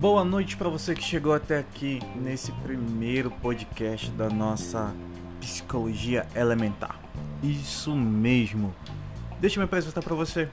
Boa noite para você que chegou até aqui nesse primeiro podcast da nossa Psicologia Elementar. Isso mesmo. Deixa eu me apresentar para você.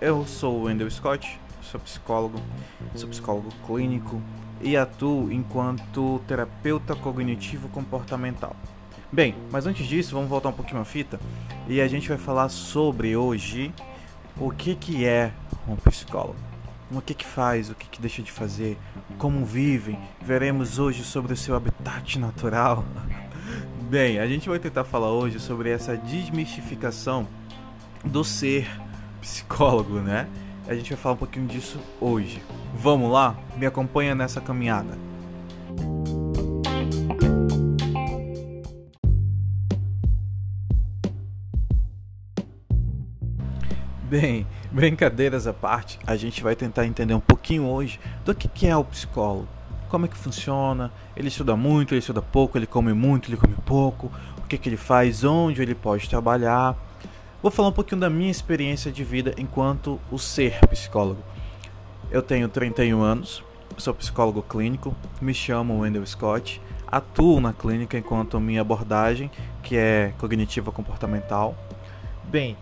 Eu sou o Wendell Scott, sou psicólogo, sou psicólogo clínico e atuo enquanto terapeuta cognitivo comportamental. Bem, mas antes disso, vamos voltar um pouquinho a fita e a gente vai falar sobre hoje o que que é um psicólogo o que que faz, o que que deixa de fazer, como vivem. Veremos hoje sobre o seu habitat natural. Bem, a gente vai tentar falar hoje sobre essa desmistificação do ser psicólogo, né? A gente vai falar um pouquinho disso hoje. Vamos lá? Me acompanha nessa caminhada. Bem, brincadeiras à parte, a gente vai tentar entender um pouquinho hoje do que, é o psicólogo. Como é que funciona? Ele estuda muito, ele estuda pouco, ele come muito, ele come pouco, o que, que ele faz, onde ele pode trabalhar. Vou falar um pouquinho da minha experiência de vida enquanto o ser psicólogo. Eu tenho 31 anos, sou psicólogo clínico, me chamo Wendell Scott, atuo na clínica enquanto minha abordagem, que é cognitiva comportamental. Bem,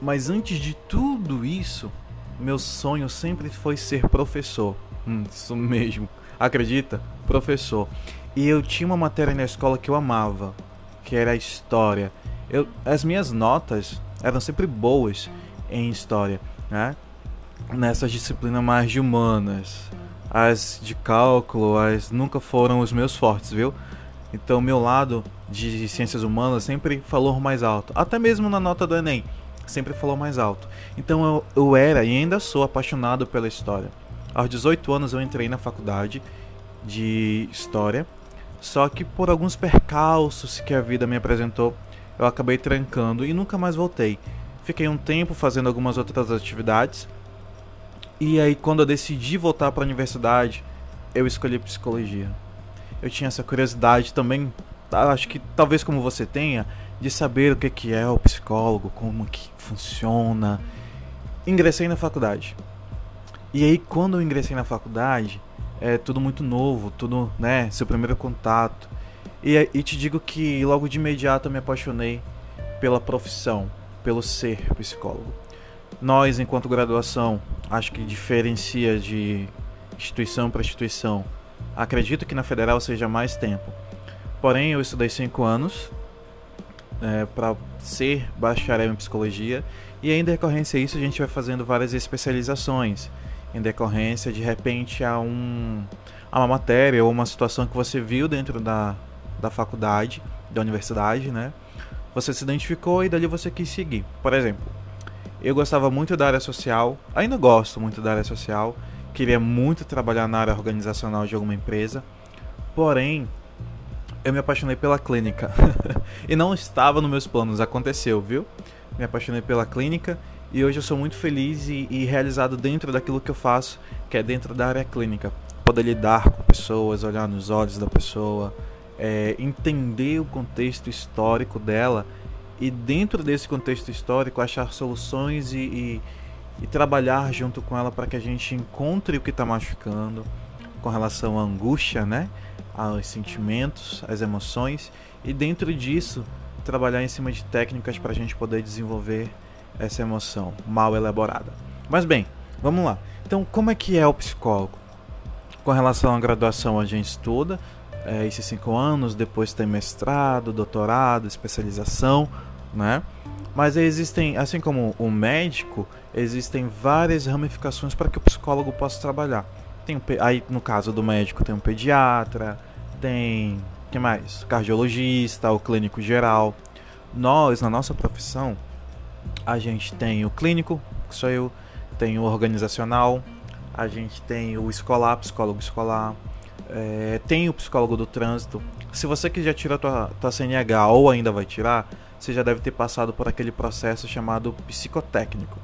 mas antes de tudo isso, meu sonho sempre foi ser professor. Hum, isso mesmo. Acredita? Professor. E eu tinha uma matéria na escola que eu amava, que era a história. Eu, as minhas notas eram sempre boas em história, né? Nessas disciplinas mais de humanas. As de cálculo, as nunca foram os meus fortes, viu? Então, meu lado de ciências humanas sempre falou mais alto. Até mesmo na nota do Enem sempre falou mais alto. Então eu, eu era e ainda sou apaixonado pela história. Aos 18 anos eu entrei na faculdade de história, só que por alguns percalços que a vida me apresentou, eu acabei trancando e nunca mais voltei. Fiquei um tempo fazendo algumas outras atividades. E aí quando eu decidi voltar para a universidade, eu escolhi psicologia. Eu tinha essa curiosidade também, acho que talvez como você tenha, de saber o que é o psicólogo, como que funciona. Ingressei na faculdade. E aí quando eu ingressei na faculdade, é tudo muito novo, tudo, né, seu primeiro contato. E, e te digo que logo de imediato eu me apaixonei pela profissão, pelo ser psicólogo. Nós, enquanto graduação, acho que diferencia de instituição para instituição. Acredito que na federal seja mais tempo. Porém, eu estudei cinco anos é, para ser bacharel em psicologia. E em decorrência disso a gente vai fazendo várias especializações. Em decorrência de repente a um a uma matéria ou uma situação que você viu dentro da, da faculdade da universidade né? Você se identificou e dali você quis seguir. Por exemplo eu gostava muito da área social ainda gosto muito da área social queria muito trabalhar na área organizacional de alguma empresa porém eu me apaixonei pela clínica. e não estava nos meus planos, aconteceu, viu? Me apaixonei pela clínica e hoje eu sou muito feliz e, e, realizado dentro daquilo que eu faço, que é dentro da área clínica. Poder lidar com pessoas, olhar nos olhos da pessoa, é, entender o contexto histórico dela e dentro desse contexto histórico achar soluções e, e, e trabalhar junto com ela para que a gente encontre o que está machucando com relação à angústia, né? Aos sentimentos, às emoções e dentro disso trabalhar em cima de técnicas para a gente poder desenvolver essa emoção mal elaborada. Mas bem, vamos lá. Então, como é que é o psicólogo? Com relação à graduação, a gente estuda é, esses cinco anos, depois tem mestrado, doutorado, especialização, né? Mas existem, assim como o médico, existem várias ramificações para que o psicólogo possa trabalhar. Tem, aí, no caso do médico, tem um pediatra, tem. que mais? Cardiologista, o clínico geral. Nós, na nossa profissão, a gente tem o clínico, que sou eu, tem o organizacional, a gente tem o escolar, psicólogo escolar, é, tem o psicólogo do trânsito. Se você que já tirou a tua, tua CNH ou ainda vai tirar, você já deve ter passado por aquele processo chamado psicotécnico.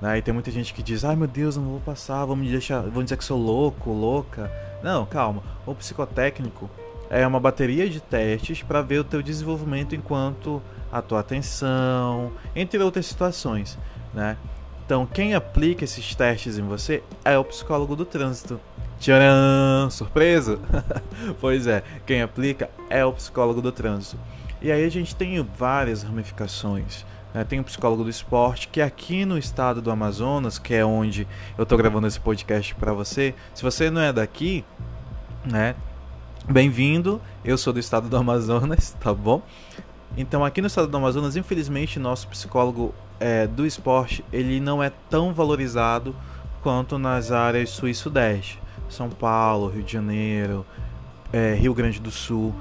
Né? E tem muita gente que diz, ai meu Deus, eu não vou passar, vão me deixar, vão dizer que sou louco, louca. Não, calma. O psicotécnico é uma bateria de testes para ver o teu desenvolvimento enquanto a tua atenção, entre outras situações, né? Então, quem aplica esses testes em você é o psicólogo do trânsito. Tcharam! Surpresa? pois é, quem aplica é o psicólogo do trânsito. E aí a gente tem várias ramificações. Né? Tem o psicólogo do esporte, que aqui no estado do Amazonas, que é onde eu estou gravando esse podcast para você, se você não é daqui, né? Bem-vindo, eu sou do estado do Amazonas, tá bom? Então aqui no estado do Amazonas, infelizmente, nosso psicólogo é, do esporte ele não é tão valorizado quanto nas áreas sul e sudeste. São Paulo, Rio de Janeiro, é, Rio Grande do Sul.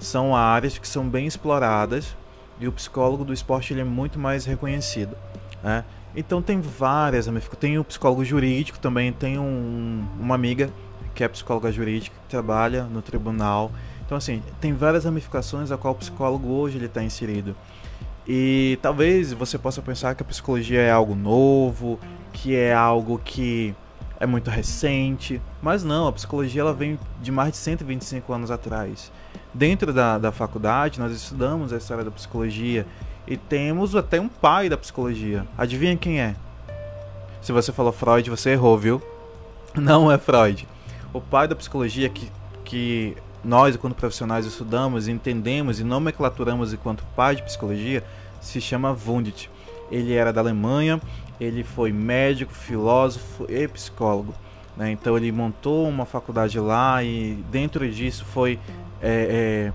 São áreas que são bem exploradas e o psicólogo do esporte ele é muito mais reconhecido. Né? Então tem várias, tem o psicólogo jurídico também, tem um, uma amiga que é psicóloga jurídica que trabalha no tribunal. Então assim, tem várias ramificações a qual o psicólogo hoje ele está inserido. E talvez você possa pensar que a psicologia é algo novo, que é algo que é muito recente, mas não, a psicologia ela vem de mais de 125 anos atrás. Dentro da, da faculdade, nós estudamos a história da psicologia e temos até um pai da psicologia. Adivinha quem é? Se você falou Freud, você errou, viu? Não é Freud. O pai da psicologia que, que nós, enquanto profissionais, estudamos, entendemos e nomenclaturamos enquanto pai de psicologia, se chama Wundt. Ele era da Alemanha ele foi médico, filósofo e psicólogo. Né? Então ele montou uma faculdade lá e dentro disso foi é, é,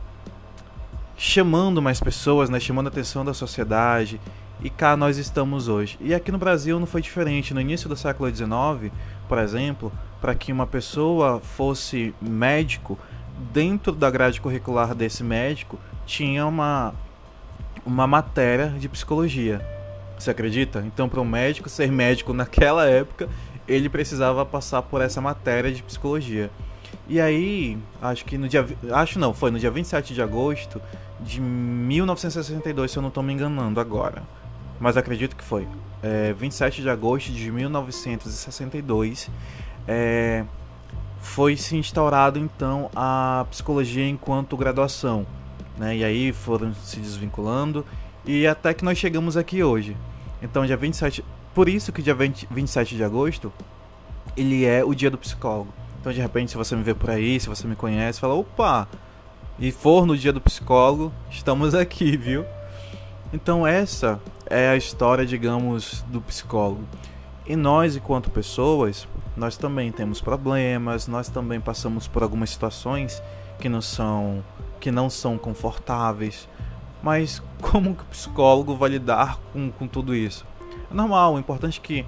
chamando mais pessoas, né? chamando a atenção da sociedade. E cá nós estamos hoje. E aqui no Brasil não foi diferente. No início do século XIX, por exemplo, para que uma pessoa fosse médico, dentro da grade curricular desse médico tinha uma, uma matéria de psicologia. Você acredita? Então, para um médico ser médico naquela época, ele precisava passar por essa matéria de psicologia. E aí, acho que no dia. Acho não, foi no dia 27 de agosto de 1962, se eu não estou me enganando agora. Mas acredito que foi. É, 27 de agosto de 1962. É, foi se instaurado então a psicologia enquanto graduação. Né? E aí foram se desvinculando e até que nós chegamos aqui hoje. Então, dia 27. Por isso que dia 20, 27 de agosto ele é o dia do psicólogo. Então, de repente, se você me vê por aí, se você me conhece, fala: opa! E for no dia do psicólogo, estamos aqui, viu? Então, essa é a história, digamos, do psicólogo. E nós, enquanto pessoas, nós também temos problemas, nós também passamos por algumas situações que não são que não são confortáveis, mas como que o psicólogo vai lidar com, com tudo isso? É normal, o importante é que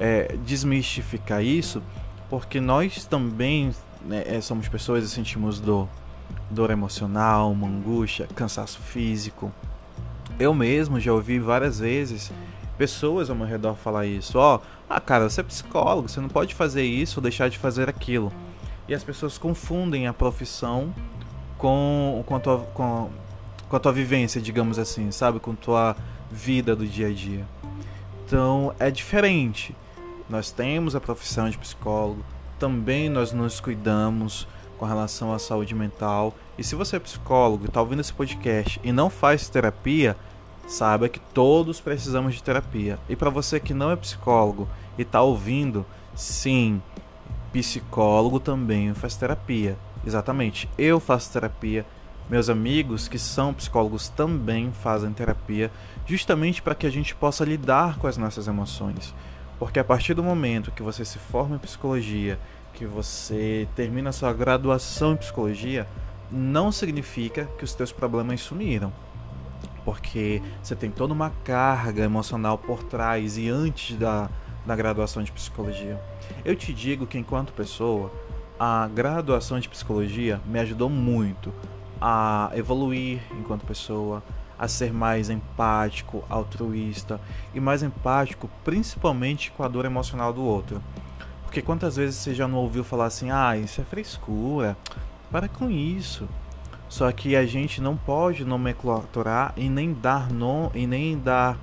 é, desmistificar isso, porque nós também né, é, somos pessoas e sentimos dor. Dor emocional, uma angústia, cansaço físico. Eu mesmo já ouvi várias vezes pessoas ao meu redor falar isso. Ó, oh, ah, cara, você é psicólogo, você não pode fazer isso ou deixar de fazer aquilo. E as pessoas confundem a profissão com, com, a, tua, com com a tua vivência, digamos assim, sabe? Com tua vida do dia a dia. Então é diferente. Nós temos a profissão de psicólogo, também nós nos cuidamos com relação à saúde mental. E se você é psicólogo e está ouvindo esse podcast e não faz terapia, saiba que todos precisamos de terapia. E para você que não é psicólogo e está ouvindo, sim, psicólogo também faz terapia. Exatamente, eu faço terapia, meus amigos que são psicólogos também fazem terapia, justamente para que a gente possa lidar com as nossas emoções. Porque a partir do momento que você se forma em psicologia, que você termina sua graduação em psicologia, não significa que os teus problemas sumiram. Porque você tem toda uma carga emocional por trás e antes da, da graduação de psicologia. Eu te digo que, enquanto pessoa, a graduação de psicologia me ajudou muito a evoluir enquanto pessoa, a ser mais empático, altruísta e mais empático, principalmente com a dor emocional do outro. Porque quantas vezes você já não ouviu falar assim: "Ah, isso é frescura. Para com isso". Só que a gente não pode nomenclaturar e nem dar no, e nem dar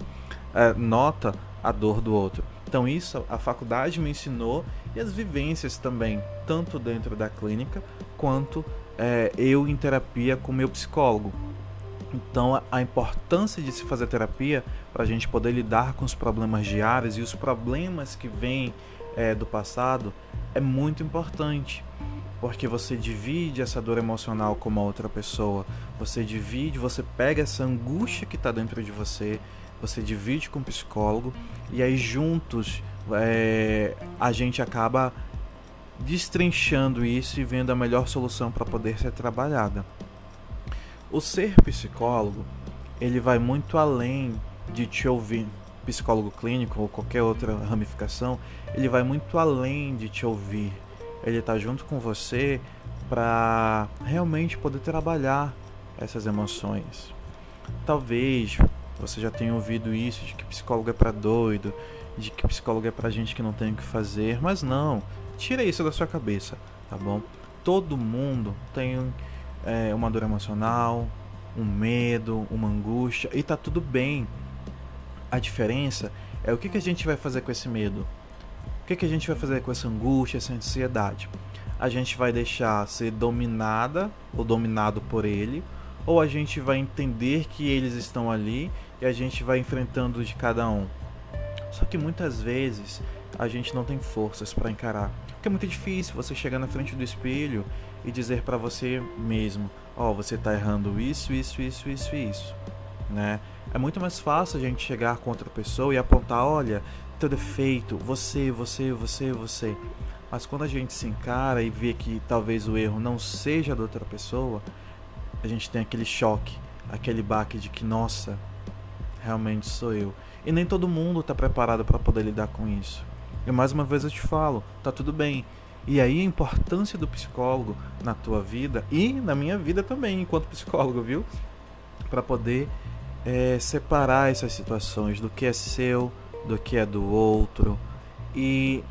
é, nota à dor do outro. Então isso a faculdade me ensinou e as vivências também, tanto dentro da clínica quanto é, eu em terapia com meu psicólogo. Então, a importância de se fazer terapia para a gente poder lidar com os problemas diários e os problemas que vêm é, do passado é muito importante. Porque você divide essa dor emocional com uma outra pessoa, você divide, você pega essa angústia que está dentro de você, você divide com o psicólogo e aí juntos é, a gente acaba destrinchando isso e vendo a melhor solução para poder ser trabalhada. O ser psicólogo, ele vai muito além de te ouvir. Psicólogo clínico ou qualquer outra ramificação, ele vai muito além de te ouvir. Ele está junto com você para realmente poder trabalhar essas emoções. Talvez você já tenha ouvido isso de que psicólogo é para doido, de que psicólogo é para gente que não tem o que fazer, mas não. Tira isso da sua cabeça, tá bom? Todo mundo tem é, uma dor emocional, um medo, uma angústia e tá tudo bem. A diferença é o que, que a gente vai fazer com esse medo, o que, que a gente vai fazer com essa angústia, essa ansiedade. A gente vai deixar ser dominada ou dominado por ele, ou a gente vai entender que eles estão ali e a gente vai enfrentando de cada um. Só que muitas vezes a gente não tem forças para encarar. Porque é muito difícil você chegar na frente do espelho e dizer para você mesmo: Ó, oh, você tá errando isso, isso, isso, isso, isso. Né? É muito mais fácil a gente chegar com outra pessoa e apontar: olha, teu defeito, você, você, você, você. Mas quando a gente se encara e vê que talvez o erro não seja da outra pessoa, a gente tem aquele choque, aquele baque de que, nossa, realmente sou eu. E nem todo mundo está preparado para poder lidar com isso. E mais uma vez eu te falo, tá tudo bem. E aí a importância do psicólogo na tua vida e na minha vida também, enquanto psicólogo, viu? Para poder é, separar essas situações do que é seu, do que é do outro. E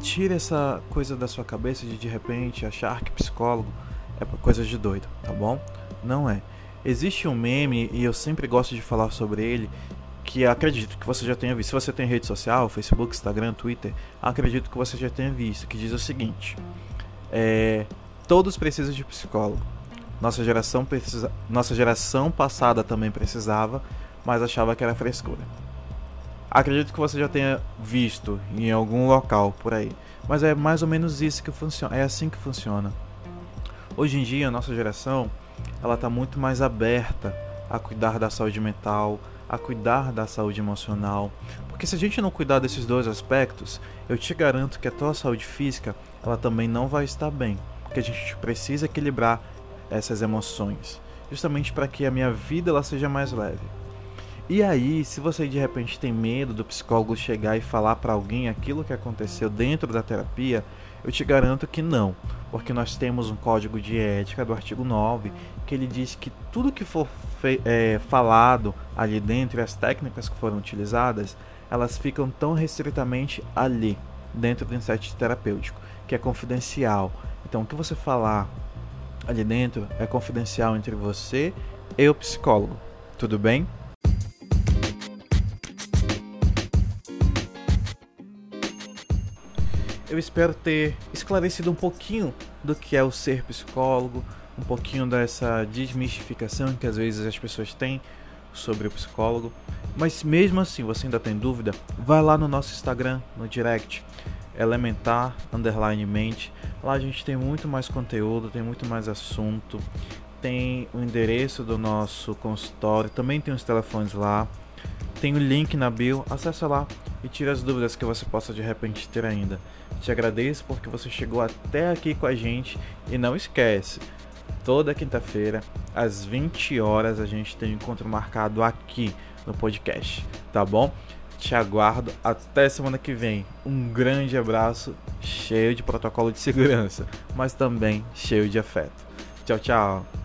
tira essa coisa da sua cabeça de de repente achar que psicólogo é coisa de doido, tá bom? Não é. Existe um meme, e eu sempre gosto de falar sobre ele, que acredito que você já tenha visto. Se você tem rede social, Facebook, Instagram, Twitter, acredito que você já tenha visto, que diz o seguinte: é, todos precisam de psicólogo. Nossa geração precisa, nossa geração passada também precisava, mas achava que era frescura. Acredito que você já tenha visto em algum local por aí, mas é mais ou menos isso que funciona. É assim que funciona. Hoje em dia, a nossa geração, ela está muito mais aberta a cuidar da saúde mental, a cuidar da saúde emocional. Porque se a gente não cuidar desses dois aspectos, eu te garanto que a tua saúde física, ela também não vai estar bem. Porque a gente precisa equilibrar essas emoções, justamente para que a minha vida ela seja mais leve. E aí, se você de repente tem medo do psicólogo chegar e falar para alguém aquilo que aconteceu dentro da terapia, eu te garanto que não, porque nós temos um código de ética do artigo 9 que ele diz que tudo que for é, falado ali dentro e as técnicas que foram utilizadas, elas ficam tão restritamente ali, dentro do insight terapêutico, que é confidencial. Então, o que você falar ali dentro é confidencial entre você e o psicólogo. Tudo bem? Eu espero ter esclarecido um pouquinho do que é o ser psicólogo, um pouquinho dessa desmistificação que às vezes as pessoas têm sobre o psicólogo. Mas mesmo assim, você ainda tem dúvida? Vai lá no nosso Instagram, no direct, elementar underline mente. Lá a gente tem muito mais conteúdo, tem muito mais assunto. Tem o endereço do nosso consultório, também tem os telefones lá. Tem o link na bio, acessa lá e tira as dúvidas que você possa de repente ter ainda. Te agradeço porque você chegou até aqui com a gente e não esquece, toda quinta-feira às 20 horas a gente tem um encontro marcado aqui no podcast, tá bom? Te aguardo até semana que vem. Um grande abraço, cheio de protocolo de segurança, mas também cheio de afeto. Tchau, tchau.